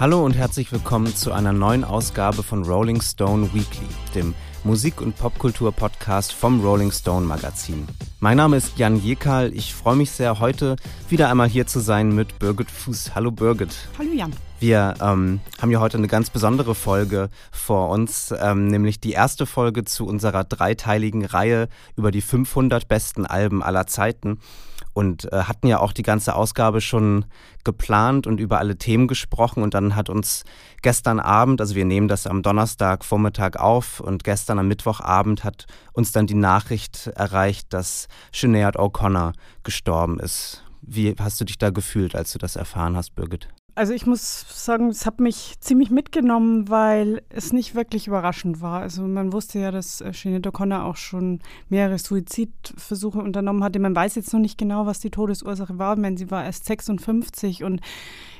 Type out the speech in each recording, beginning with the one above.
Hallo und herzlich willkommen zu einer neuen Ausgabe von Rolling Stone Weekly, dem Musik- und Popkultur-Podcast vom Rolling Stone Magazin. Mein Name ist Jan Jekal. Ich freue mich sehr, heute wieder einmal hier zu sein mit Birgit Fuß. Hallo Birgit. Hallo Jan. Wir ähm, haben ja heute eine ganz besondere Folge vor uns, ähm, nämlich die erste Folge zu unserer dreiteiligen Reihe über die 500 besten Alben aller Zeiten und äh, hatten ja auch die ganze Ausgabe schon geplant und über alle Themen gesprochen und dann hat uns gestern Abend, also wir nehmen das am Donnerstag Vormittag auf und gestern am Mittwochabend hat uns dann die Nachricht erreicht, dass Sinead O'Connor gestorben ist. Wie hast du dich da gefühlt, als du das erfahren hast, Birgit? Also ich muss sagen, es hat mich ziemlich mitgenommen, weil es nicht wirklich überraschend war. Also man wusste ja, dass äh, Sinead O'Connor auch schon mehrere Suizidversuche unternommen hatte. Man weiß jetzt noch nicht genau, was die Todesursache war. Meine, sie war erst 56 und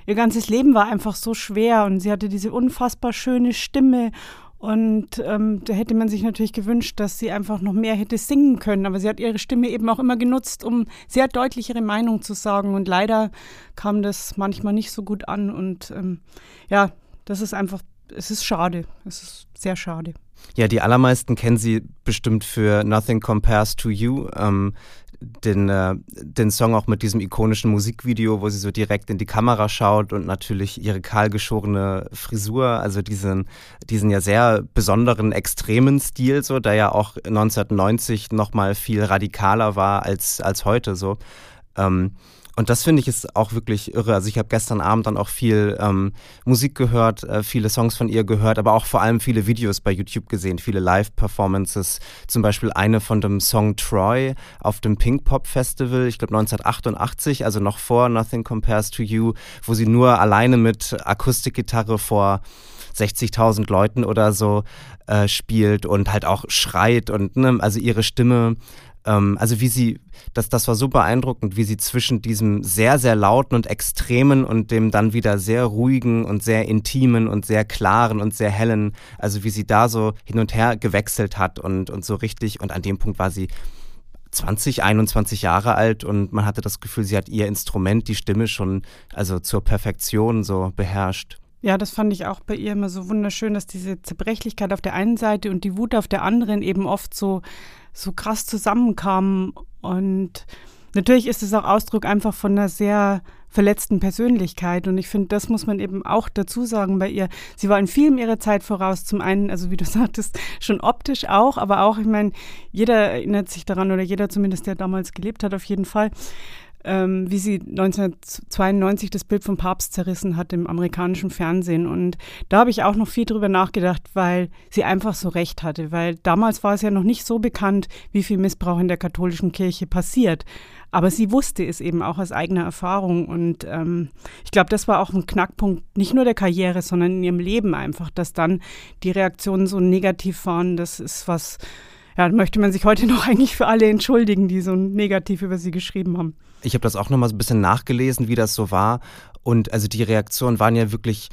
ihr ganzes Leben war einfach so schwer und sie hatte diese unfassbar schöne Stimme und ähm, da hätte man sich natürlich gewünscht, dass sie einfach noch mehr hätte singen können. Aber sie hat ihre Stimme eben auch immer genutzt, um sehr deutlich ihre Meinung zu sagen. Und leider kam das manchmal nicht so gut an. Und ähm, ja, das ist einfach, es ist schade. Es ist sehr schade. Ja, die allermeisten kennen sie bestimmt für Nothing Compares to You. Ähm, den, äh, den Song auch mit diesem ikonischen Musikvideo, wo sie so direkt in die Kamera schaut und natürlich ihre kahlgeschorene Frisur, also diesen, diesen ja sehr besonderen, extremen Stil, so, der ja auch 1990 nochmal viel radikaler war als, als heute, so. Ähm, und das finde ich ist auch wirklich irre. Also ich habe gestern Abend dann auch viel ähm, Musik gehört, äh, viele Songs von ihr gehört, aber auch vor allem viele Videos bei YouTube gesehen, viele Live-Performances. Zum Beispiel eine von dem Song Troy auf dem Pink Pop Festival, ich glaube 1988, also noch vor Nothing Compares to You, wo sie nur alleine mit Akustikgitarre vor 60.000 Leuten oder so äh, spielt und halt auch schreit und ne, also ihre Stimme ähm, also wie sie, das, das war so beeindruckend, wie sie zwischen diesem sehr, sehr lauten und extremen und dem dann wieder sehr ruhigen und sehr intimen und sehr klaren und sehr hellen, also wie sie da so hin und her gewechselt hat und, und so richtig, und an dem Punkt war sie 20, 21 Jahre alt und man hatte das Gefühl, sie hat ihr Instrument, die Stimme schon also zur Perfektion so beherrscht. Ja, das fand ich auch bei ihr immer so wunderschön, dass diese Zerbrechlichkeit auf der einen Seite und die Wut auf der anderen eben oft so so krass zusammenkamen. Und natürlich ist es auch Ausdruck einfach von einer sehr verletzten Persönlichkeit. Und ich finde, das muss man eben auch dazu sagen bei ihr. Sie war in vielem ihrer Zeit voraus. Zum einen, also wie du sagtest, schon optisch auch, aber auch, ich meine, jeder erinnert sich daran oder jeder zumindest, der damals gelebt hat, auf jeden Fall ähm, wie sie 1992 das Bild vom Papst zerrissen hat im amerikanischen Fernsehen. Und da habe ich auch noch viel drüber nachgedacht, weil sie einfach so recht hatte. Weil damals war es ja noch nicht so bekannt, wie viel Missbrauch in der katholischen Kirche passiert. Aber sie wusste es eben auch aus eigener Erfahrung. Und ähm, ich glaube, das war auch ein Knackpunkt, nicht nur der Karriere, sondern in ihrem Leben einfach, dass dann die Reaktionen so negativ waren. Das ist was, ja, möchte man sich heute noch eigentlich für alle entschuldigen, die so negativ über sie geschrieben haben. Ich habe das auch nochmal so ein bisschen nachgelesen, wie das so war. Und also die Reaktionen waren ja wirklich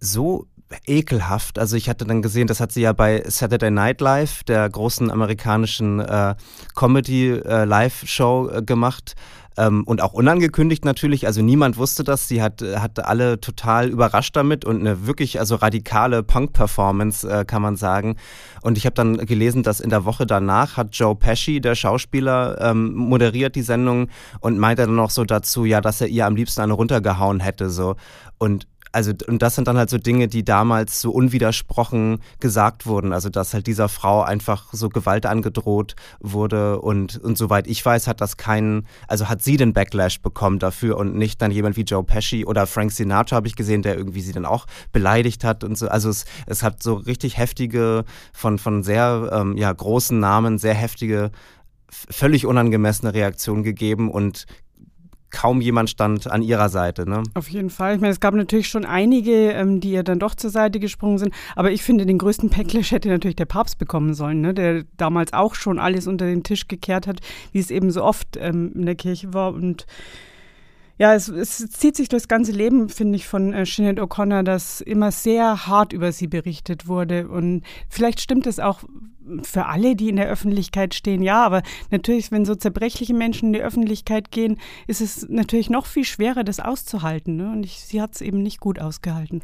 so ekelhaft. Also ich hatte dann gesehen, das hat sie ja bei Saturday Night Live, der großen amerikanischen äh, Comedy-Live-Show äh, äh, gemacht. Ähm, und auch unangekündigt natürlich. Also niemand wusste das. Sie hat, hat alle total überrascht damit und eine wirklich also radikale Punk-Performance, äh, kann man sagen. Und ich habe dann gelesen, dass in der Woche danach hat Joe Pesci, der Schauspieler, ähm, moderiert die Sendung und meinte dann noch so dazu, ja, dass er ihr am liebsten eine runtergehauen hätte. So. Und also, und das sind dann halt so Dinge, die damals so unwidersprochen gesagt wurden. Also, dass halt dieser Frau einfach so Gewalt angedroht wurde und, und soweit ich weiß, hat das keinen, also hat sie den Backlash bekommen dafür und nicht dann jemand wie Joe Pesci oder Frank Sinatra habe ich gesehen, der irgendwie sie dann auch beleidigt hat und so. Also, es, es hat so richtig heftige, von, von sehr, ähm, ja, großen Namen, sehr heftige völlig unangemessene Reaktionen gegeben und kaum jemand stand an ihrer Seite. Ne? Auf jeden Fall. Ich meine, es gab natürlich schon einige, ähm, die ja dann doch zur Seite gesprungen sind. Aber ich finde, den größten Backlash hätte natürlich der Papst bekommen sollen, ne? der damals auch schon alles unter den Tisch gekehrt hat, wie es eben so oft ähm, in der Kirche war. Und ja, es, es, zieht sich durchs ganze Leben, finde ich, von äh, Sinead O'Connor, dass immer sehr hart über sie berichtet wurde. Und vielleicht stimmt es auch für alle, die in der Öffentlichkeit stehen, ja, aber natürlich, wenn so zerbrechliche Menschen in die Öffentlichkeit gehen, ist es natürlich noch viel schwerer, das auszuhalten. Ne? Und ich, sie hat es eben nicht gut ausgehalten.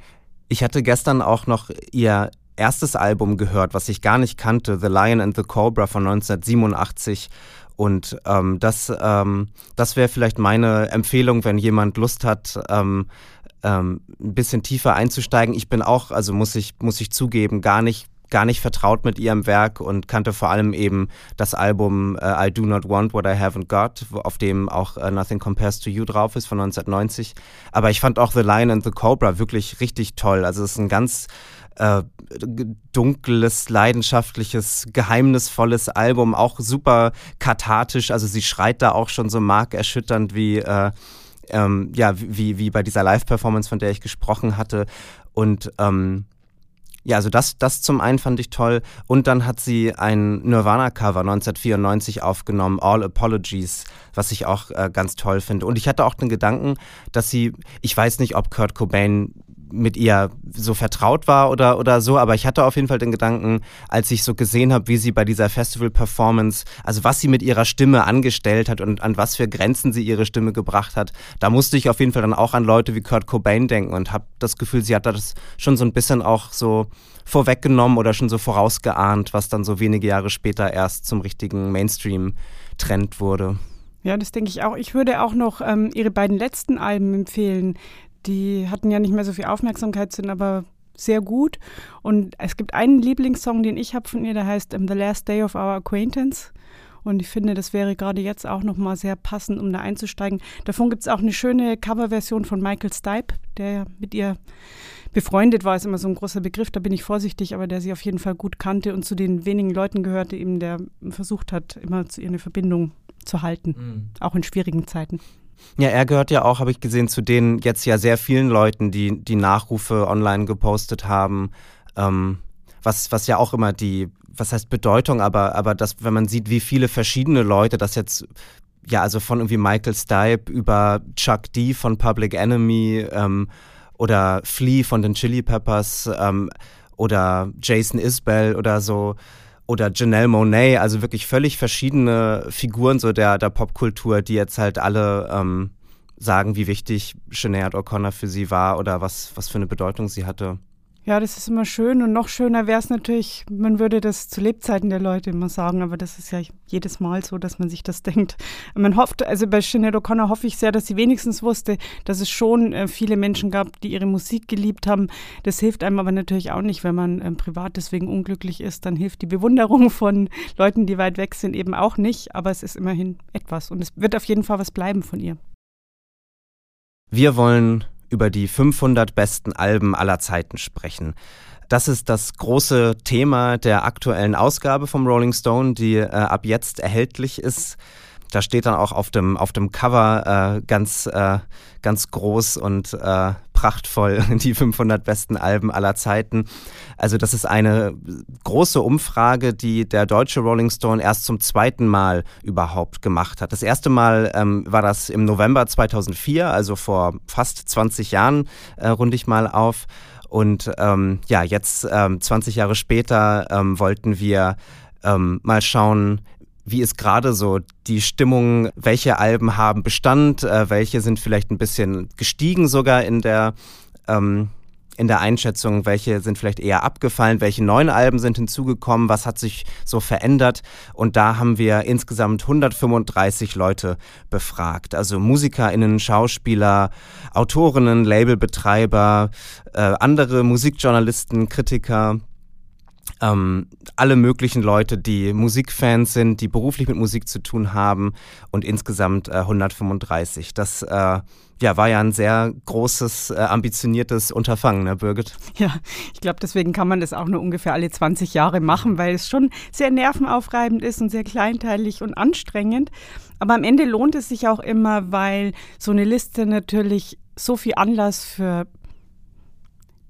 Ich hatte gestern auch noch ihr erstes Album gehört, was ich gar nicht kannte, The Lion and the Cobra von 1987. Und ähm, das, ähm, das wäre vielleicht meine Empfehlung, wenn jemand Lust hat, ähm, ähm, ein bisschen tiefer einzusteigen. Ich bin auch, also muss ich, muss ich zugeben, gar nicht gar nicht vertraut mit ihrem Werk und kannte vor allem eben das Album uh, I Do Not Want What I Haven't Got, auf dem auch uh, Nothing Compares to You drauf ist von 1990. Aber ich fand auch The Lion and the Cobra wirklich richtig toll. Also es ist ein ganz äh, dunkles, leidenschaftliches, geheimnisvolles Album, auch super kathartisch. Also sie schreit da auch schon so markerschütternd wie äh, ähm, ja wie wie bei dieser Live-Performance, von der ich gesprochen hatte. Und ähm, ja, also das, das zum einen fand ich toll. Und dann hat sie ein Nirvana-Cover 1994 aufgenommen, All Apologies, was ich auch äh, ganz toll finde. Und ich hatte auch den Gedanken, dass sie, ich weiß nicht, ob Kurt Cobain mit ihr so vertraut war oder, oder so, aber ich hatte auf jeden Fall den Gedanken, als ich so gesehen habe, wie sie bei dieser Festival-Performance, also was sie mit ihrer Stimme angestellt hat und an was für Grenzen sie ihre Stimme gebracht hat, da musste ich auf jeden Fall dann auch an Leute wie Kurt Cobain denken und habe das Gefühl, sie hat das schon so ein bisschen auch so vorweggenommen oder schon so vorausgeahnt, was dann so wenige Jahre später erst zum richtigen Mainstream-Trend wurde. Ja, das denke ich auch. Ich würde auch noch ähm, ihre beiden letzten Alben empfehlen. Die hatten ja nicht mehr so viel Aufmerksamkeit, sind aber sehr gut. Und es gibt einen Lieblingssong, den ich habe von ihr, der heißt ähm, The Last Day of Our Acquaintance. Und ich finde, das wäre gerade jetzt auch nochmal sehr passend, um da einzusteigen. Davon gibt es auch eine schöne Coverversion von Michael Stipe, der mit ihr befreundet war, ist immer so ein großer Begriff, da bin ich vorsichtig, aber der sie auf jeden Fall gut kannte und zu den wenigen Leuten gehörte, eben der versucht hat, immer zu ihr eine Verbindung zu halten, mhm. auch in schwierigen Zeiten. Ja, er gehört ja auch, habe ich gesehen, zu den jetzt ja sehr vielen Leuten, die die Nachrufe online gepostet haben. Ähm, was, was ja auch immer die, was heißt Bedeutung, aber, aber das, wenn man sieht, wie viele verschiedene Leute das jetzt, ja, also von irgendwie Michael Stipe über Chuck D von Public Enemy ähm, oder Flea von den Chili Peppers ähm, oder Jason Isbell oder so, oder Janelle Monet, also wirklich völlig verschiedene Figuren so der, der Popkultur, die jetzt halt alle ähm, sagen, wie wichtig Sinead O'Connor für sie war oder was, was für eine Bedeutung sie hatte. Ja, das ist immer schön und noch schöner wäre es natürlich, man würde das zu Lebzeiten der Leute immer sagen, aber das ist ja jedes Mal so, dass man sich das denkt. Man hofft, also bei Sinead O'Connor hoffe ich sehr, dass sie wenigstens wusste, dass es schon äh, viele Menschen gab, die ihre Musik geliebt haben. Das hilft einem aber natürlich auch nicht, wenn man ähm, privat deswegen unglücklich ist, dann hilft die Bewunderung von Leuten, die weit weg sind, eben auch nicht, aber es ist immerhin etwas und es wird auf jeden Fall was bleiben von ihr. Wir wollen über die 500 besten Alben aller Zeiten sprechen. Das ist das große Thema der aktuellen Ausgabe vom Rolling Stone, die äh, ab jetzt erhältlich ist. Da steht dann auch auf dem, auf dem Cover äh, ganz, äh, ganz groß und äh, prachtvoll die 500 besten Alben aller Zeiten. Also das ist eine große Umfrage, die der deutsche Rolling Stone erst zum zweiten Mal überhaupt gemacht hat. Das erste Mal ähm, war das im November 2004, also vor fast 20 Jahren, äh, runde ich mal auf. Und ähm, ja, jetzt ähm, 20 Jahre später ähm, wollten wir ähm, mal schauen, wie ist gerade so die Stimmung? Welche Alben haben Bestand? Äh, welche sind vielleicht ein bisschen gestiegen sogar in der ähm, in der Einschätzung, welche sind vielleicht eher abgefallen, welche neuen Alben sind hinzugekommen, was hat sich so verändert. Und da haben wir insgesamt 135 Leute befragt. Also MusikerInnen, Schauspieler, Autorinnen, Labelbetreiber, äh, andere Musikjournalisten, Kritiker ähm, alle möglichen Leute, die Musikfans sind, die beruflich mit Musik zu tun haben und insgesamt äh, 135. Das äh, ja, war ja ein sehr großes, äh, ambitioniertes Unterfangen, ne, Birgit? Ja, ich glaube, deswegen kann man das auch nur ungefähr alle 20 Jahre machen, weil es schon sehr nervenaufreibend ist und sehr kleinteilig und anstrengend. Aber am Ende lohnt es sich auch immer, weil so eine Liste natürlich so viel Anlass für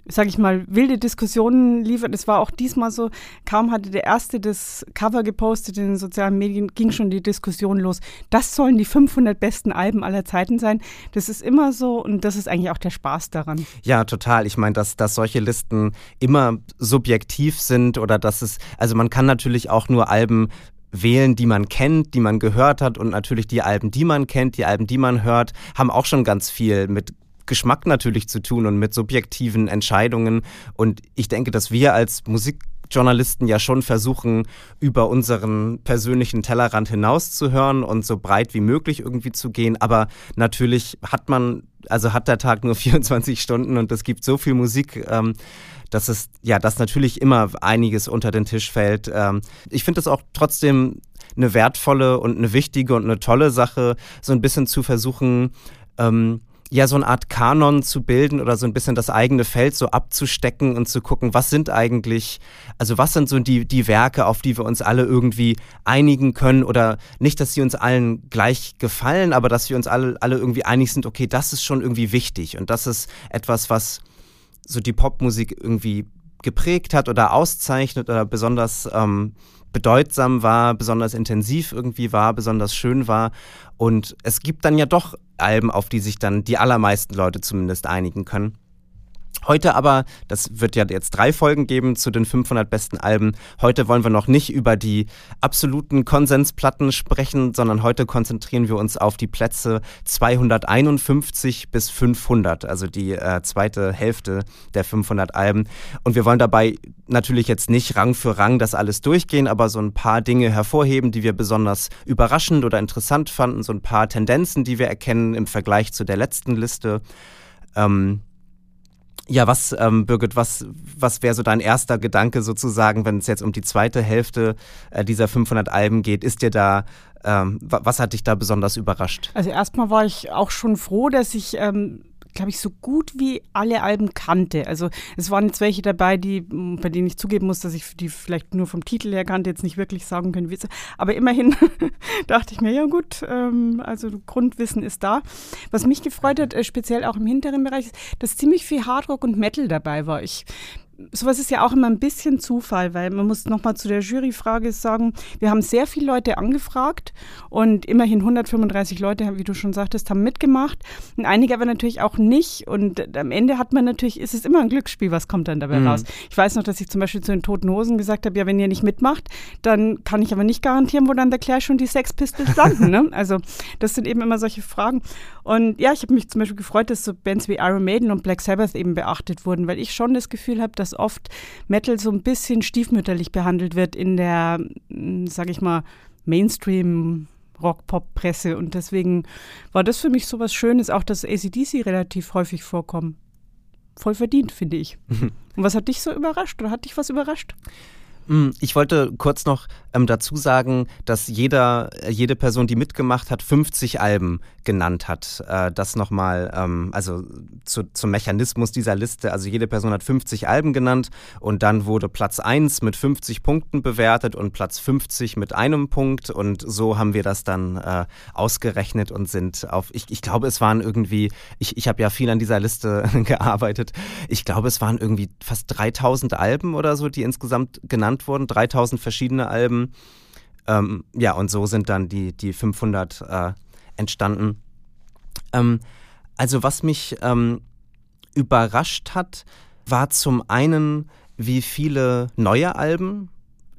sage ich mal, wilde Diskussionen liefert. Es war auch diesmal so, kaum hatte der Erste das Cover gepostet in den sozialen Medien, ging schon die Diskussion los. Das sollen die 500 besten Alben aller Zeiten sein. Das ist immer so und das ist eigentlich auch der Spaß daran. Ja, total. Ich meine, dass, dass solche Listen immer subjektiv sind oder dass es, also man kann natürlich auch nur Alben wählen, die man kennt, die man gehört hat und natürlich die Alben, die man kennt, die Alben, die man hört, haben auch schon ganz viel mit Geschmack natürlich zu tun und mit subjektiven Entscheidungen. Und ich denke, dass wir als Musikjournalisten ja schon versuchen, über unseren persönlichen Tellerrand hinauszuhören und so breit wie möglich irgendwie zu gehen. Aber natürlich hat man, also hat der Tag nur 24 Stunden und es gibt so viel Musik. Ähm, dass es ja, dass natürlich immer einiges unter den Tisch fällt. Ähm, ich finde es auch trotzdem eine wertvolle und eine wichtige und eine tolle Sache, so ein bisschen zu versuchen, ähm, ja, so eine Art Kanon zu bilden oder so ein bisschen das eigene Feld so abzustecken und zu gucken, was sind eigentlich, also was sind so die, die Werke, auf die wir uns alle irgendwie einigen können oder nicht, dass sie uns allen gleich gefallen, aber dass wir uns alle, alle irgendwie einig sind, okay, das ist schon irgendwie wichtig und das ist etwas, was so die Popmusik irgendwie geprägt hat oder auszeichnet oder besonders ähm, bedeutsam war, besonders intensiv irgendwie war, besonders schön war. Und es gibt dann ja doch Alben, auf die sich dann die allermeisten Leute zumindest einigen können. Heute aber, das wird ja jetzt drei Folgen geben zu den 500 besten Alben. Heute wollen wir noch nicht über die absoluten Konsensplatten sprechen, sondern heute konzentrieren wir uns auf die Plätze 251 bis 500, also die äh, zweite Hälfte der 500 Alben. Und wir wollen dabei natürlich jetzt nicht Rang für Rang das alles durchgehen, aber so ein paar Dinge hervorheben, die wir besonders überraschend oder interessant fanden, so ein paar Tendenzen, die wir erkennen im Vergleich zu der letzten Liste. Ähm, ja, was, ähm, Birgit, was, was wäre so dein erster Gedanke sozusagen, wenn es jetzt um die zweite Hälfte äh, dieser 500 Alben geht? Ist dir da, ähm, was hat dich da besonders überrascht? Also erstmal war ich auch schon froh, dass ich ähm, glaube ich, so gut wie alle Alben kannte. Also es waren jetzt welche dabei, die, bei denen ich zugeben muss, dass ich die vielleicht nur vom Titel her kannte, jetzt nicht wirklich sagen können, wie es Aber immerhin dachte ich mir, ja gut, ähm, also Grundwissen ist da. Was mich gefreut hat, äh, speziell auch im hinteren Bereich, ist, dass ziemlich viel Hardrock und Metal dabei war. Ich sowas ist ja auch immer ein bisschen Zufall, weil man muss nochmal zu der Juryfrage sagen, wir haben sehr viele Leute angefragt und immerhin 135 Leute, wie du schon sagtest, haben mitgemacht und einige aber natürlich auch nicht und am Ende hat man natürlich, ist es immer ein Glücksspiel, was kommt dann dabei mhm. raus. Ich weiß noch, dass ich zum Beispiel zu den Toten Hosen gesagt habe, ja, wenn ihr nicht mitmacht, dann kann ich aber nicht garantieren, wo dann der Clash und die Sex Pistols landen. ne? Also das sind eben immer solche Fragen und ja, ich habe mich zum Beispiel gefreut, dass so Bands wie Iron Maiden und Black Sabbath eben beachtet wurden, weil ich schon das Gefühl habe, dass dass oft Metal so ein bisschen stiefmütterlich behandelt wird in der, hm, sag ich mal, Mainstream- Rock-Pop-Presse und deswegen war das für mich so was Schönes, auch dass ACDC relativ häufig vorkommen. Voll verdient, finde ich. und was hat dich so überrascht oder hat dich was überrascht? Hm, ich wollte kurz noch ähm, dazu sagen, dass jeder, jede Person, die mitgemacht hat, 50 Alben genannt hat. Äh, das nochmal, ähm, also zu, zum Mechanismus dieser Liste. Also jede Person hat 50 Alben genannt und dann wurde Platz 1 mit 50 Punkten bewertet und Platz 50 mit einem Punkt. Und so haben wir das dann äh, ausgerechnet und sind auf, ich, ich glaube, es waren irgendwie, ich, ich habe ja viel an dieser Liste gearbeitet. Ich glaube, es waren irgendwie fast 3000 Alben oder so, die insgesamt genannt genannt wurden, 3000 verschiedene Alben. Ähm, ja, und so sind dann die, die 500 äh, entstanden. Ähm, also was mich ähm, überrascht hat, war zum einen, wie viele neue Alben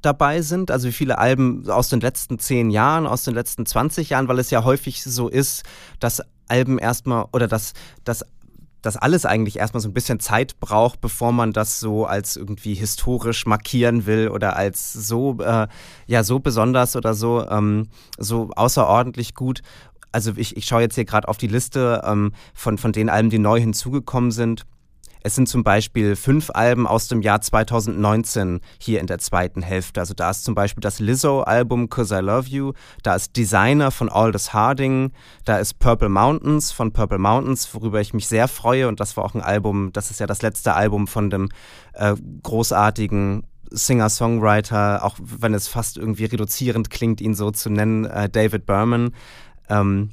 dabei sind, also wie viele Alben aus den letzten zehn Jahren, aus den letzten 20 Jahren, weil es ja häufig so ist, dass Alben erstmal oder dass, dass dass alles eigentlich erstmal so ein bisschen Zeit braucht, bevor man das so als irgendwie historisch markieren will oder als so, äh, ja, so besonders oder so, ähm, so außerordentlich gut. Also ich, ich schaue jetzt hier gerade auf die Liste ähm, von, von den Alben, die neu hinzugekommen sind. Es sind zum Beispiel fünf Alben aus dem Jahr 2019 hier in der zweiten Hälfte. Also da ist zum Beispiel das Lizzo-Album Cause I Love You, da ist Designer von Aldous Harding, da ist Purple Mountains von Purple Mountains, worüber ich mich sehr freue. Und das war auch ein Album, das ist ja das letzte Album von dem äh, großartigen Singer-Songwriter, auch wenn es fast irgendwie reduzierend klingt, ihn so zu nennen, äh, David Berman. Ähm,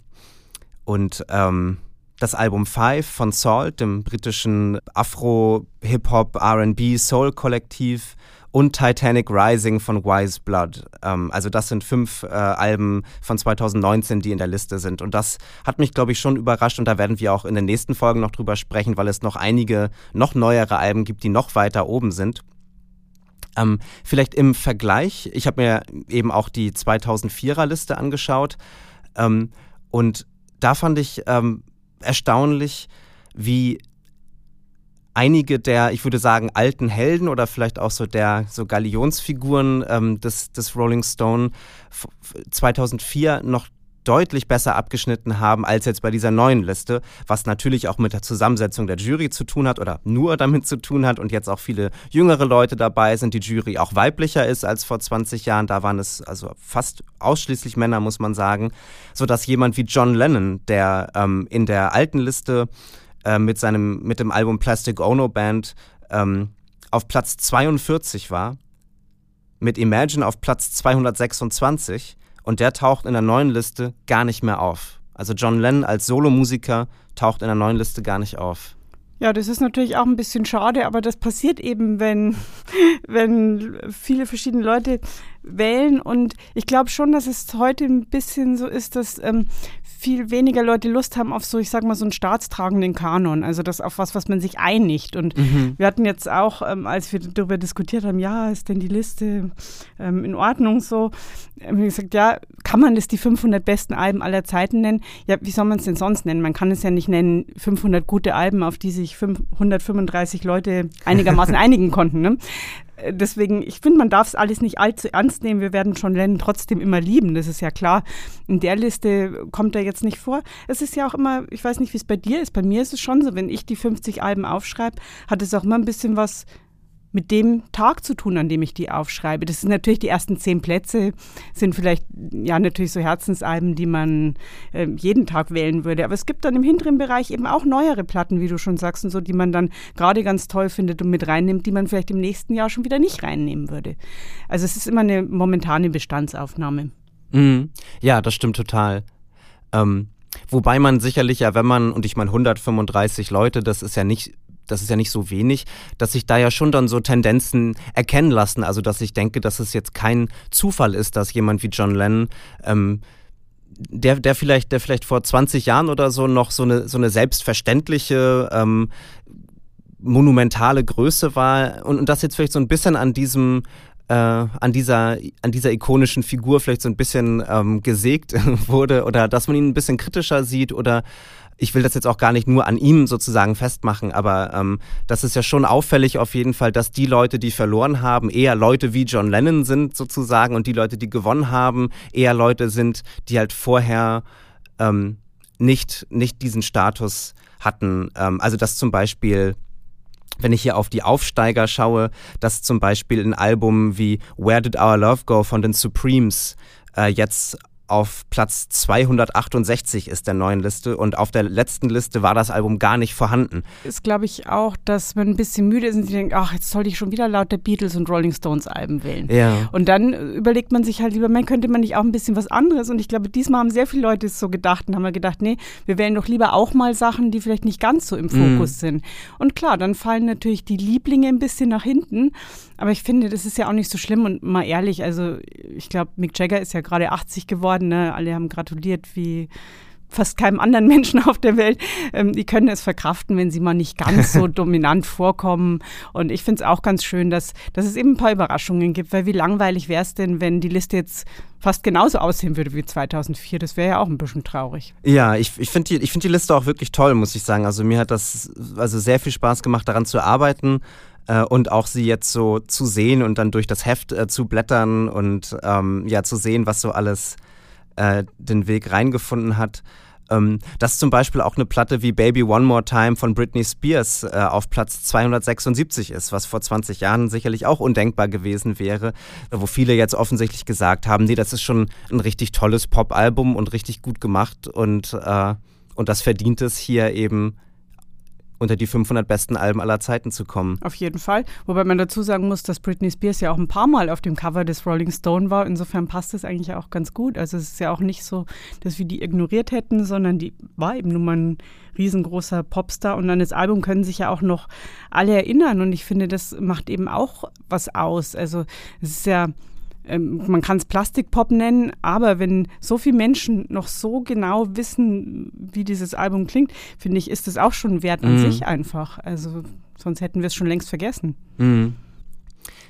und ähm, das Album Five von Salt, dem britischen Afro-Hip-Hop, RB, Soul-Kollektiv und Titanic Rising von Wise Blood. Ähm, also das sind fünf äh, Alben von 2019, die in der Liste sind. Und das hat mich, glaube ich, schon überrascht. Und da werden wir auch in den nächsten Folgen noch drüber sprechen, weil es noch einige noch neuere Alben gibt, die noch weiter oben sind. Ähm, vielleicht im Vergleich, ich habe mir eben auch die 2004er Liste angeschaut. Ähm, und da fand ich ähm, erstaunlich, wie einige der, ich würde sagen, alten Helden oder vielleicht auch so der so Galionsfiguren ähm, des, des Rolling Stone 2004 noch deutlich besser abgeschnitten haben als jetzt bei dieser neuen Liste, was natürlich auch mit der Zusammensetzung der Jury zu tun hat oder nur damit zu tun hat und jetzt auch viele jüngere Leute dabei sind, die Jury auch weiblicher ist als vor 20 Jahren, da waren es also fast ausschließlich Männer, muss man sagen, so dass jemand wie John Lennon, der ähm, in der alten Liste äh, mit seinem mit dem Album Plastic Ono Band ähm, auf Platz 42 war, mit Imagine auf Platz 226 und der taucht in der neuen Liste gar nicht mehr auf. Also John Lennon als Solomusiker taucht in der neuen Liste gar nicht auf. Ja, das ist natürlich auch ein bisschen schade, aber das passiert eben, wenn, wenn viele verschiedene Leute wählen. Und ich glaube schon, dass es heute ein bisschen so ist, dass ähm, viel weniger Leute Lust haben auf so, ich sag mal, so einen staatstragenden Kanon, also das auf was, was man sich einigt. Und mhm. wir hatten jetzt auch, ähm, als wir darüber diskutiert haben, ja, ist denn die Liste ähm, in Ordnung so, haben wir gesagt, ja, kann man das die 500 besten Alben aller Zeiten nennen? Ja, wie soll man es denn sonst nennen? Man kann es ja nicht nennen 500 gute Alben, auf die sich 135 Leute einigermaßen einigen konnten. Ne? Äh, deswegen, ich finde, man darf es alles nicht allzu ernst nehmen. Wir werden John Lennon trotzdem immer lieben, das ist ja klar. In der Liste kommt er jetzt nicht vor. Es ist ja auch immer, ich weiß nicht, wie es bei dir ist. Bei mir ist es schon so, wenn ich die 50 Alben aufschreibe, hat es auch immer ein bisschen was mit dem Tag zu tun, an dem ich die aufschreibe. Das sind natürlich die ersten zehn Plätze, sind vielleicht ja natürlich so Herzensalben, die man äh, jeden Tag wählen würde. Aber es gibt dann im hinteren Bereich eben auch neuere Platten, wie du schon sagst, und so, die man dann gerade ganz toll findet und mit reinnimmt, die man vielleicht im nächsten Jahr schon wieder nicht reinnehmen würde. Also es ist immer eine momentane Bestandsaufnahme. Mhm. Ja, das stimmt total. Ähm, wobei man sicherlich ja, wenn man, und ich meine 135 Leute, das ist ja nicht das ist ja nicht so wenig, dass sich da ja schon dann so Tendenzen erkennen lassen. Also dass ich denke, dass es jetzt kein Zufall ist, dass jemand wie John Lennon ähm, der, der vielleicht, der vielleicht vor 20 Jahren oder so noch so eine, so eine selbstverständliche, ähm, monumentale Größe war und, und das jetzt vielleicht so ein bisschen an diesem äh, an dieser an dieser ikonischen Figur vielleicht so ein bisschen ähm, gesägt wurde oder dass man ihn ein bisschen kritischer sieht oder ich will das jetzt auch gar nicht nur an ihm sozusagen festmachen, aber ähm, das ist ja schon auffällig auf jeden Fall, dass die Leute, die verloren haben, eher Leute wie John Lennon sind sozusagen und die Leute, die gewonnen haben, eher Leute sind, die halt vorher ähm, nicht, nicht diesen Status hatten. Ähm, also dass zum Beispiel wenn ich hier auf die Aufsteiger schaue, dass zum Beispiel ein Album wie Where Did Our Love Go von den Supremes äh, jetzt auf Platz 268 ist der neuen Liste und auf der letzten Liste war das Album gar nicht vorhanden. Ist, glaube ich, auch, dass man ein bisschen müde ist und denkt, ach, jetzt sollte ich schon wieder lauter Beatles und Rolling Stones Alben wählen. Ja. Und dann überlegt man sich halt lieber, man könnte man nicht auch ein bisschen was anderes. Und ich glaube, diesmal haben sehr viele Leute es so gedacht und haben gedacht, nee, wir wählen doch lieber auch mal Sachen, die vielleicht nicht ganz so im Fokus mhm. sind. Und klar, dann fallen natürlich die Lieblinge ein bisschen nach hinten. Aber ich finde, das ist ja auch nicht so schlimm und mal ehrlich, also ich glaube, Mick Jagger ist ja gerade 80 geworden, ne? alle haben gratuliert wie fast keinem anderen Menschen auf der Welt. Ähm, die können es verkraften, wenn sie mal nicht ganz so dominant vorkommen. Und ich finde es auch ganz schön, dass, dass es eben ein paar Überraschungen gibt, weil wie langweilig wäre es denn, wenn die Liste jetzt fast genauso aussehen würde wie 2004. Das wäre ja auch ein bisschen traurig. Ja, ich, ich finde die, find die Liste auch wirklich toll, muss ich sagen. Also mir hat das also sehr viel Spaß gemacht, daran zu arbeiten äh, und auch sie jetzt so zu sehen und dann durch das Heft äh, zu blättern und ähm, ja zu sehen, was so alles äh, den Weg reingefunden hat. Ähm, dass zum Beispiel auch eine Platte wie Baby One More Time von Britney Spears äh, auf Platz 276 ist, was vor 20 Jahren sicherlich auch undenkbar gewesen wäre, wo viele jetzt offensichtlich gesagt haben, nee, das ist schon ein richtig tolles Pop-Album und richtig gut gemacht und, äh, und das verdient es hier eben unter die 500 besten Alben aller Zeiten zu kommen. Auf jeden Fall. Wobei man dazu sagen muss, dass Britney Spears ja auch ein paar Mal auf dem Cover des Rolling Stone war. Insofern passt es eigentlich auch ganz gut. Also es ist ja auch nicht so, dass wir die ignoriert hätten, sondern die war eben nun mal ein riesengroßer Popstar. Und an das Album können sich ja auch noch alle erinnern. Und ich finde, das macht eben auch was aus. Also es ist ja ähm, man kann es Plastikpop nennen, aber wenn so viele Menschen noch so genau wissen, wie dieses Album klingt, finde ich, ist es auch schon wert an mhm. sich einfach. Also sonst hätten wir es schon längst vergessen. Mhm.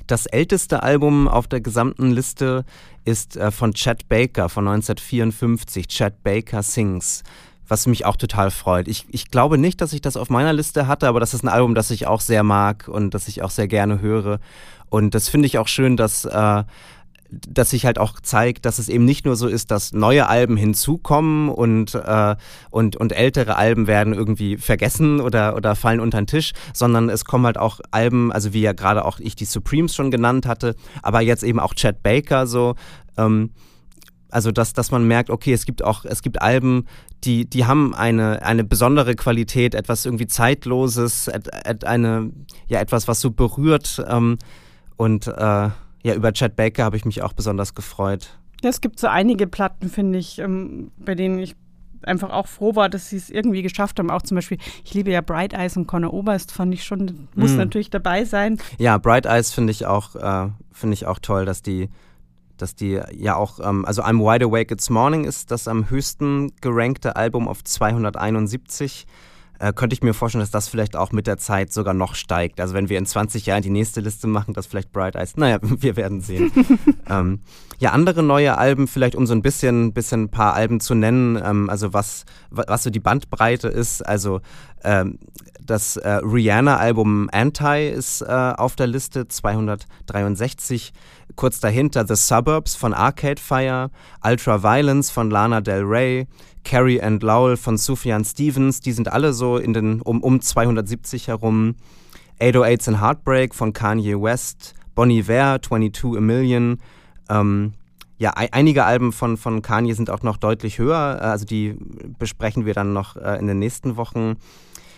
Das älteste Album auf der gesamten Liste ist äh, von Chad Baker von 1954, Chad Baker Sings. was mich auch total freut. Ich, ich glaube nicht, dass ich das auf meiner Liste hatte, aber das ist ein Album, das ich auch sehr mag und das ich auch sehr gerne höre. Und das finde ich auch schön, dass, äh, dass sich halt auch zeigt, dass es eben nicht nur so ist, dass neue Alben hinzukommen und, äh, und, und ältere Alben werden irgendwie vergessen oder, oder fallen unter den Tisch, sondern es kommen halt auch Alben, also wie ja gerade auch ich die Supremes schon genannt hatte, aber jetzt eben auch Chad Baker so. Ähm, also dass, dass man merkt, okay, es gibt auch, es gibt Alben, die, die haben eine, eine besondere Qualität, etwas irgendwie Zeitloses, et, et, eine, ja, etwas, was so berührt. Ähm, und äh, ja, über Chad Baker habe ich mich auch besonders gefreut. Ja, es gibt so einige Platten, finde ich, ähm, bei denen ich einfach auch froh war, dass sie es irgendwie geschafft haben. Auch zum Beispiel, ich liebe ja Bright Eyes und Conor Oberst, fand ich schon, muss mm. natürlich dabei sein. Ja, Bright Eyes finde ich auch, äh, finde ich auch toll, dass die dass die ja auch, ähm, also I'm Wide Awake It's Morning ist das am höchsten gerankte Album auf 271. Äh, könnte ich mir vorstellen, dass das vielleicht auch mit der Zeit sogar noch steigt. Also wenn wir in 20 Jahren die nächste Liste machen, dass vielleicht Bright Eyes, naja, wir werden sehen. ähm, ja, andere neue Alben, vielleicht um so ein bisschen, bisschen ein paar Alben zu nennen, ähm, also was, was so die Bandbreite ist. Also ähm, das äh, Rihanna-Album Anti ist äh, auf der Liste, 263. Kurz dahinter The Suburbs von Arcade Fire, Ultra Violence von Lana Del Rey, Carrie and Lowell von Sufjan Stevens. Die sind alle so in den um, um 270 herum. 808s and Heartbreak von Kanye West, Bonnie Ware, 22 A Million. Ähm, ja, einige Alben von, von Kanye sind auch noch deutlich höher. Also die besprechen wir dann noch äh, in den nächsten Wochen.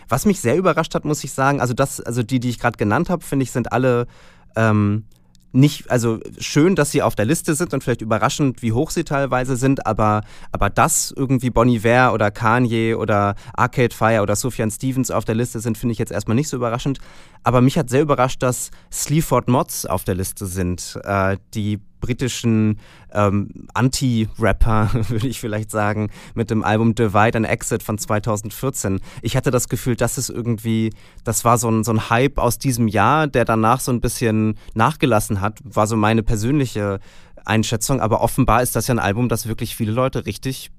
Was mich sehr überrascht hat, muss ich sagen, also das, also die, die ich gerade genannt habe, finde ich, sind alle ähm, nicht, also schön, dass sie auf der Liste sind und vielleicht überraschend, wie hoch sie teilweise sind, aber, aber dass irgendwie Bonnie Ware oder Kanye oder Arcade Fire oder Sufjan Stevens auf der Liste sind, finde ich jetzt erstmal nicht so überraschend. Aber mich hat sehr überrascht, dass Sleaford Mods auf der Liste sind, äh, die britischen ähm, Anti-Rapper, würde ich vielleicht sagen, mit dem Album Divide and Exit von 2014. Ich hatte das Gefühl, das ist irgendwie, das war so ein, so ein Hype aus diesem Jahr, der danach so ein bisschen nachgelassen hat, war so meine persönliche Einschätzung. Aber offenbar ist das ja ein Album, das wirklich viele Leute richtig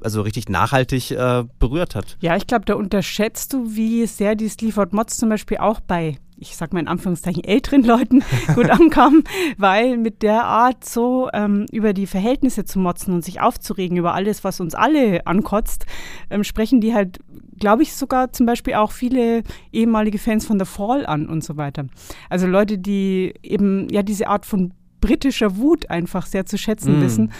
also richtig nachhaltig äh, berührt hat. Ja, ich glaube, da unterschätzt du, wie sehr die Sleaford Mods zum Beispiel auch bei ich sag mal in Anführungszeichen, älteren Leuten gut ankommen, weil mit der Art so ähm, über die Verhältnisse zu motzen und sich aufzuregen über alles, was uns alle ankotzt, ähm, sprechen die halt, glaube ich, sogar zum Beispiel auch viele ehemalige Fans von The Fall an und so weiter. Also Leute, die eben ja diese Art von britischer Wut einfach sehr zu schätzen mm. wissen.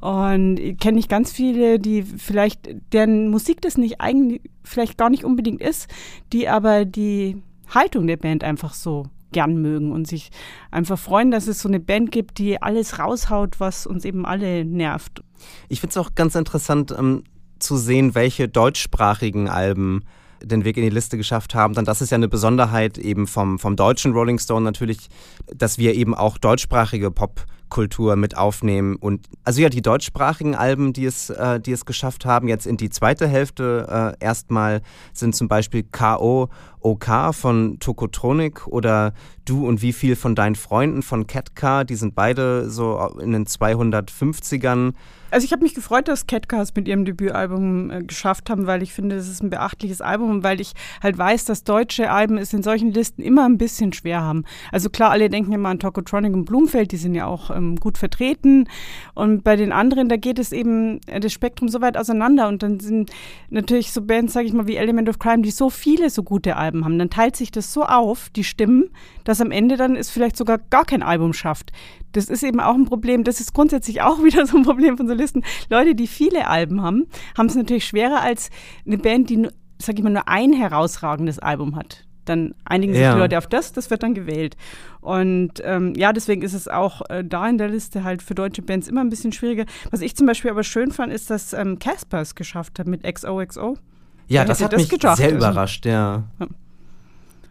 Und kenne ich ganz viele, die vielleicht, deren Musik das nicht eigentlich, vielleicht gar nicht unbedingt ist, die aber die Haltung der Band einfach so gern mögen und sich einfach freuen, dass es so eine Band gibt, die alles raushaut, was uns eben alle nervt. Ich finde es auch ganz interessant ähm, zu sehen, welche deutschsprachigen Alben den Weg in die Liste geschafft haben, dann das ist ja eine Besonderheit eben vom, vom deutschen Rolling Stone natürlich, dass wir eben auch deutschsprachige Pop Kultur mit aufnehmen. Und also ja, die deutschsprachigen Alben, die es, äh, die es geschafft haben, jetzt in die zweite Hälfte äh, erstmal sind zum Beispiel K.O. OK von Tokotronic oder Du und wie viel von deinen Freunden von Catcar. Die sind beide so in den 250ern. Also ich habe mich gefreut, dass Catcars mit ihrem Debütalbum äh, geschafft haben, weil ich finde, es ist ein beachtliches Album und weil ich halt weiß, dass deutsche Alben es in solchen Listen immer ein bisschen schwer haben. Also klar, alle denken immer an Tokotronic und Blumfeld, die sind ja auch ähm, gut vertreten und bei den anderen, da geht es eben äh, das Spektrum so weit auseinander und dann sind natürlich so Bands, sage ich mal, wie Element of Crime, die so viele so gute Alben haben. Dann teilt sich das so auf, die Stimmen, dass am Ende dann es vielleicht sogar gar kein Album schafft. Das ist eben auch ein Problem. Das ist grundsätzlich auch wieder so ein Problem von Solisten. Leute, die viele Alben haben, haben es natürlich schwerer als eine Band, die, sag ich mal, nur ein herausragendes Album hat. Dann einigen sich ja. die Leute auf das, das wird dann gewählt. Und ähm, ja, deswegen ist es auch äh, da in der Liste halt für deutsche Bands immer ein bisschen schwieriger. Was ich zum Beispiel aber schön fand, ist, dass ähm, Casper es geschafft hat mit XOXO. Ja, das hat das mich gedacht? sehr überrascht, ja. ja.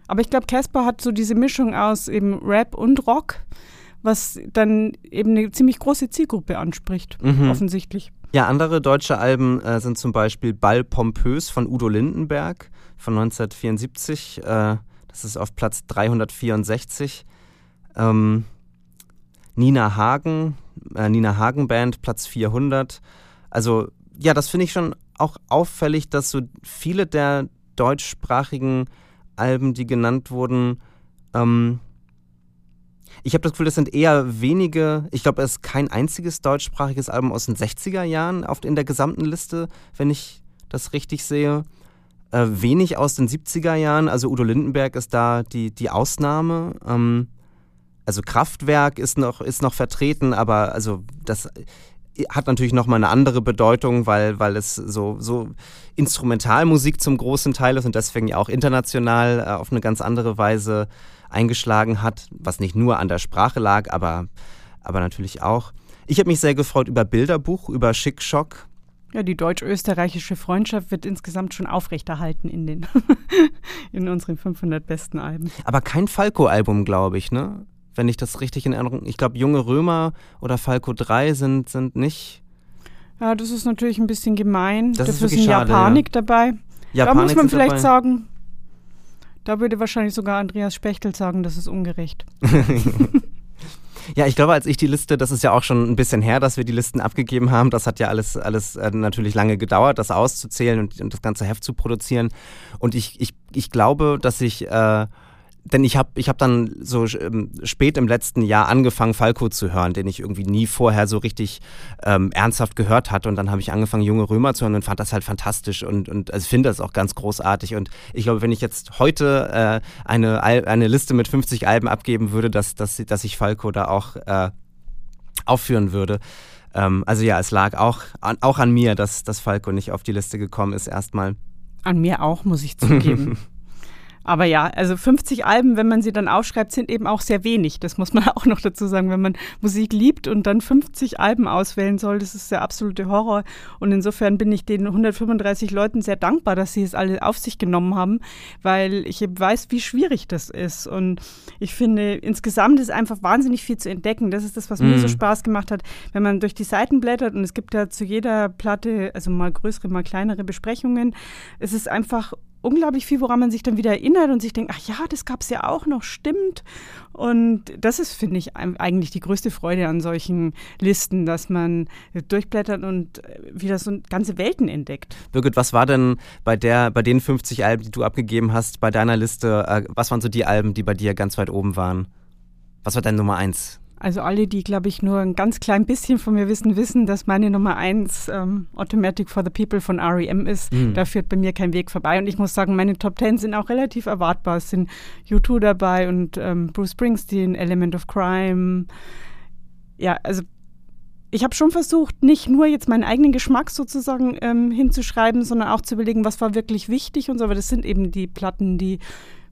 Aber ich glaube, Casper hat so diese Mischung aus eben Rap und Rock was dann eben eine ziemlich große Zielgruppe anspricht, mhm. offensichtlich. Ja, andere deutsche Alben äh, sind zum Beispiel Ball Pompös von Udo Lindenberg von 1974. Äh, das ist auf Platz 364. Ähm, Nina Hagen, äh, Nina Hagen Band, Platz 400. Also ja, das finde ich schon auch auffällig, dass so viele der deutschsprachigen Alben, die genannt wurden, ähm, ich habe das Gefühl, das sind eher wenige, ich glaube, es ist kein einziges deutschsprachiges Album aus den 60er Jahren auf, in der gesamten Liste, wenn ich das richtig sehe. Äh, wenig aus den 70er Jahren, also Udo Lindenberg ist da die, die Ausnahme. Ähm, also Kraftwerk ist noch, ist noch vertreten, aber also das hat natürlich nochmal eine andere Bedeutung, weil, weil es so, so Instrumentalmusik zum großen Teil ist und deswegen ja auch international äh, auf eine ganz andere Weise eingeschlagen hat, was nicht nur an der Sprache lag, aber, aber natürlich auch. Ich habe mich sehr gefreut über Bilderbuch, über Schick Schock. Ja, die deutsch-österreichische Freundschaft wird insgesamt schon aufrechterhalten in, den in unseren 500 besten Alben. Aber kein Falco-Album, glaube ich, ne? Wenn ich das richtig in Erinnerung. Ich glaube, Junge Römer oder Falco 3 sind, sind nicht. Ja, das ist natürlich ein bisschen gemein. Das Dafür ist, ist ein Japanik ja. dabei. Japanik da muss man vielleicht dabei. sagen, da würde wahrscheinlich sogar Andreas Spechtel sagen, das ist ungerecht. Ja, ich glaube, als ich die Liste, das ist ja auch schon ein bisschen her, dass wir die Listen abgegeben haben. Das hat ja alles, alles äh, natürlich lange gedauert, das auszuzählen und, und, das ganze Heft zu produzieren. Und ich, ich, ich glaube, dass ich äh, denn ich habe ich hab dann so ähm, spät im letzten Jahr angefangen, Falco zu hören, den ich irgendwie nie vorher so richtig ähm, ernsthaft gehört hatte. Und dann habe ich angefangen, junge Römer zu hören und fand das halt fantastisch und, und also finde das auch ganz großartig. Und ich glaube, wenn ich jetzt heute äh, eine, eine Liste mit 50 Alben abgeben würde, dass, dass, dass ich Falco da auch äh, aufführen würde. Ähm, also ja, es lag auch an, auch an mir, dass, dass Falco nicht auf die Liste gekommen ist erstmal. An mir auch, muss ich zugeben. Aber ja, also 50 Alben, wenn man sie dann aufschreibt, sind eben auch sehr wenig. Das muss man auch noch dazu sagen. Wenn man Musik liebt und dann 50 Alben auswählen soll, das ist der absolute Horror. Und insofern bin ich den 135 Leuten sehr dankbar, dass sie es alle auf sich genommen haben, weil ich eben weiß, wie schwierig das ist. Und ich finde, insgesamt ist einfach wahnsinnig viel zu entdecken. Das ist das, was mhm. mir so mhm. Spaß gemacht hat, wenn man durch die Seiten blättert und es gibt ja zu jeder Platte, also mal größere, mal kleinere Besprechungen. Es ist einfach unglaublich viel, woran man sich dann wieder erinnert und sich denkt, ach ja, das gab es ja auch noch, stimmt. Und das ist, finde ich, eigentlich die größte Freude an solchen Listen, dass man durchblättert und wieder so ganze Welten entdeckt. Birgit, was war denn bei der, bei den 50 Alben, die du abgegeben hast, bei deiner Liste, äh, was waren so die Alben, die bei dir ganz weit oben waren? Was war dein Nummer eins? Also alle, die, glaube ich, nur ein ganz klein bisschen von mir wissen, wissen, dass meine Nummer eins ähm, Automatic for the People von REM ist. Mhm. Da führt bei mir kein Weg vorbei. Und ich muss sagen, meine Top Ten sind auch relativ erwartbar. Es sind U2 dabei und ähm, Bruce Springsteen, Element of Crime. Ja, also ich habe schon versucht, nicht nur jetzt meinen eigenen Geschmack sozusagen ähm, hinzuschreiben, sondern auch zu überlegen, was war wirklich wichtig und so. Aber das sind eben die Platten, die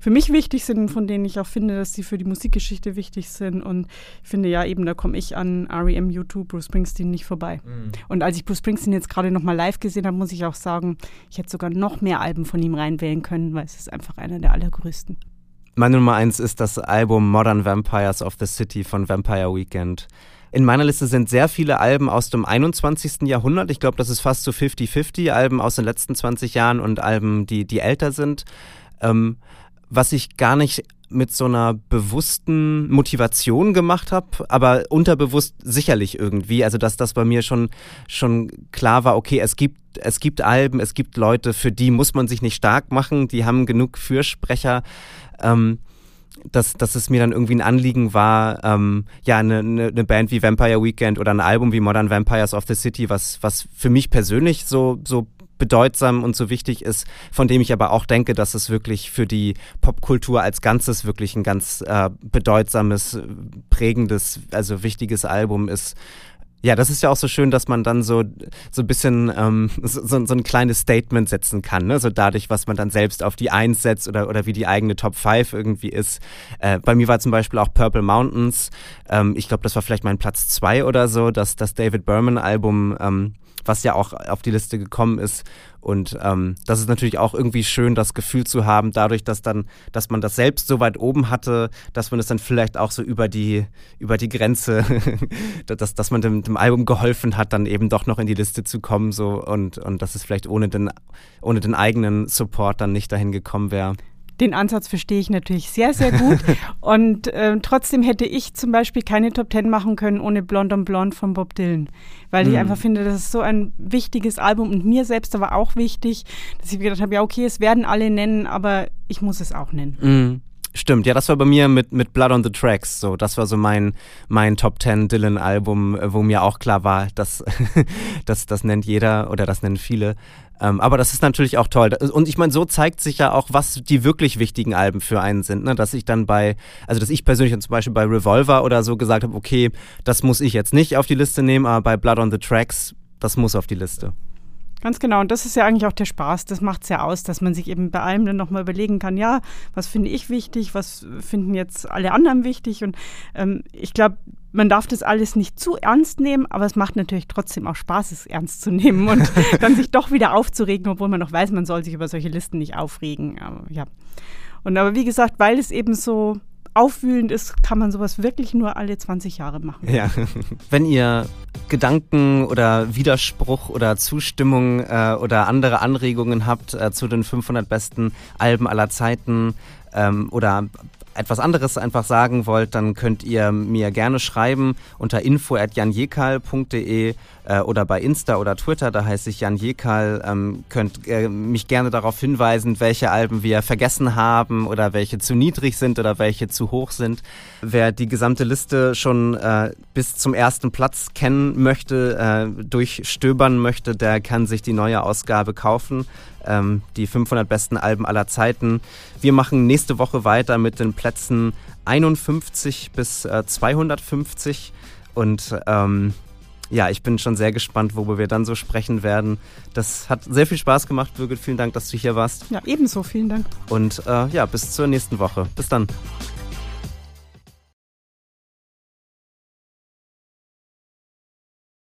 für mich wichtig sind, von denen ich auch finde, dass sie für die Musikgeschichte wichtig sind. Und ich finde ja eben, da komme ich an REM, U2, Bruce Springsteen nicht vorbei. Mhm. Und als ich Bruce Springsteen jetzt gerade nochmal live gesehen habe, muss ich auch sagen, ich hätte sogar noch mehr Alben von ihm reinwählen können, weil es ist einfach einer der allergrößten. Meine Nummer eins ist das Album Modern Vampires of the City von Vampire Weekend. In meiner Liste sind sehr viele Alben aus dem 21. Jahrhundert. Ich glaube, das ist fast so 50-50. Alben aus den letzten 20 Jahren und Alben, die, die älter sind. Ähm, was ich gar nicht mit so einer bewussten Motivation gemacht habe, aber unterbewusst sicherlich irgendwie. Also dass das bei mir schon schon klar war, okay, es gibt es gibt Alben, es gibt Leute, für die muss man sich nicht stark machen, die haben genug Fürsprecher. Ähm, dass, dass es mir dann irgendwie ein Anliegen war, ähm, ja, eine, eine, Band wie Vampire Weekend oder ein Album wie Modern Vampires of the City, was, was für mich persönlich so, so bedeutsam und so wichtig ist, von dem ich aber auch denke, dass es wirklich für die Popkultur als Ganzes wirklich ein ganz äh, bedeutsames, prägendes, also wichtiges Album ist. Ja, das ist ja auch so schön, dass man dann so, so ein bisschen ähm, so, so ein kleines Statement setzen kann, ne? so dadurch, was man dann selbst auf die Eins setzt oder, oder wie die eigene Top 5 irgendwie ist. Äh, bei mir war zum Beispiel auch Purple Mountains, ähm, ich glaube, das war vielleicht mein Platz zwei oder so, das, das David Berman Album, ähm, was ja auch auf die Liste gekommen ist. Und ähm, das ist natürlich auch irgendwie schön, das Gefühl zu haben, dadurch, dass dann, dass man das selbst so weit oben hatte, dass man es dann vielleicht auch so über die, über die Grenze, dass, dass man dem, dem Album geholfen hat, dann eben doch noch in die Liste zu kommen, so und, und dass es vielleicht ohne den, ohne den eigenen Support dann nicht dahin gekommen wäre. Den Ansatz verstehe ich natürlich sehr, sehr gut. und äh, trotzdem hätte ich zum Beispiel keine Top Ten machen können ohne Blonde on Blonde von Bob Dylan. Weil mhm. ich einfach finde, das ist so ein wichtiges Album und mir selbst aber auch wichtig, dass ich gedacht habe, ja, okay, es werden alle nennen, aber ich muss es auch nennen. Mhm. Stimmt, ja, das war bei mir mit, mit Blood on the Tracks. So, das war so mein, mein Top 10 Dylan-Album, wo mir auch klar war, dass das, das nennt jeder oder das nennen viele. Ähm, aber das ist natürlich auch toll. Und ich meine, so zeigt sich ja auch, was die wirklich wichtigen Alben für einen sind. Ne? Dass ich dann bei, also dass ich persönlich zum Beispiel bei Revolver oder so gesagt habe, okay, das muss ich jetzt nicht auf die Liste nehmen, aber bei Blood on the Tracks, das muss auf die Liste. Ganz genau. Und das ist ja eigentlich auch der Spaß. Das macht es ja aus, dass man sich eben bei allem dann nochmal überlegen kann, ja, was finde ich wichtig, was finden jetzt alle anderen wichtig. Und ähm, ich glaube, man darf das alles nicht zu ernst nehmen, aber es macht natürlich trotzdem auch Spaß, es ernst zu nehmen und dann sich doch wieder aufzuregen, obwohl man noch weiß, man soll sich über solche Listen nicht aufregen. Aber, ja. Und aber wie gesagt, weil es eben so aufwühlend ist, kann man sowas wirklich nur alle 20 Jahre machen. Ja. Wenn ihr Gedanken oder Widerspruch oder Zustimmung äh, oder andere Anregungen habt äh, zu den 500 besten Alben aller Zeiten ähm, oder etwas anderes einfach sagen wollt, dann könnt ihr mir gerne schreiben unter info.janjekal.de äh, oder bei Insta oder Twitter, da heiße ich Jan Jekal. Ähm, könnt äh, mich gerne darauf hinweisen, welche Alben wir vergessen haben oder welche zu niedrig sind oder welche zu hoch sind. Wer die gesamte Liste schon äh, bis zum ersten Platz kennen möchte, äh, durchstöbern möchte, der kann sich die neue Ausgabe kaufen. Ähm, die 500 besten Alben aller Zeiten. Wir machen nächste Woche weiter mit den Plätzen 51 bis äh, 250 und ähm, ja, ich bin schon sehr gespannt, worüber wir dann so sprechen werden. Das hat sehr viel Spaß gemacht, Birgit. Vielen Dank, dass du hier warst. Ja, ebenso. Vielen Dank. Und äh, ja, bis zur nächsten Woche. Bis dann.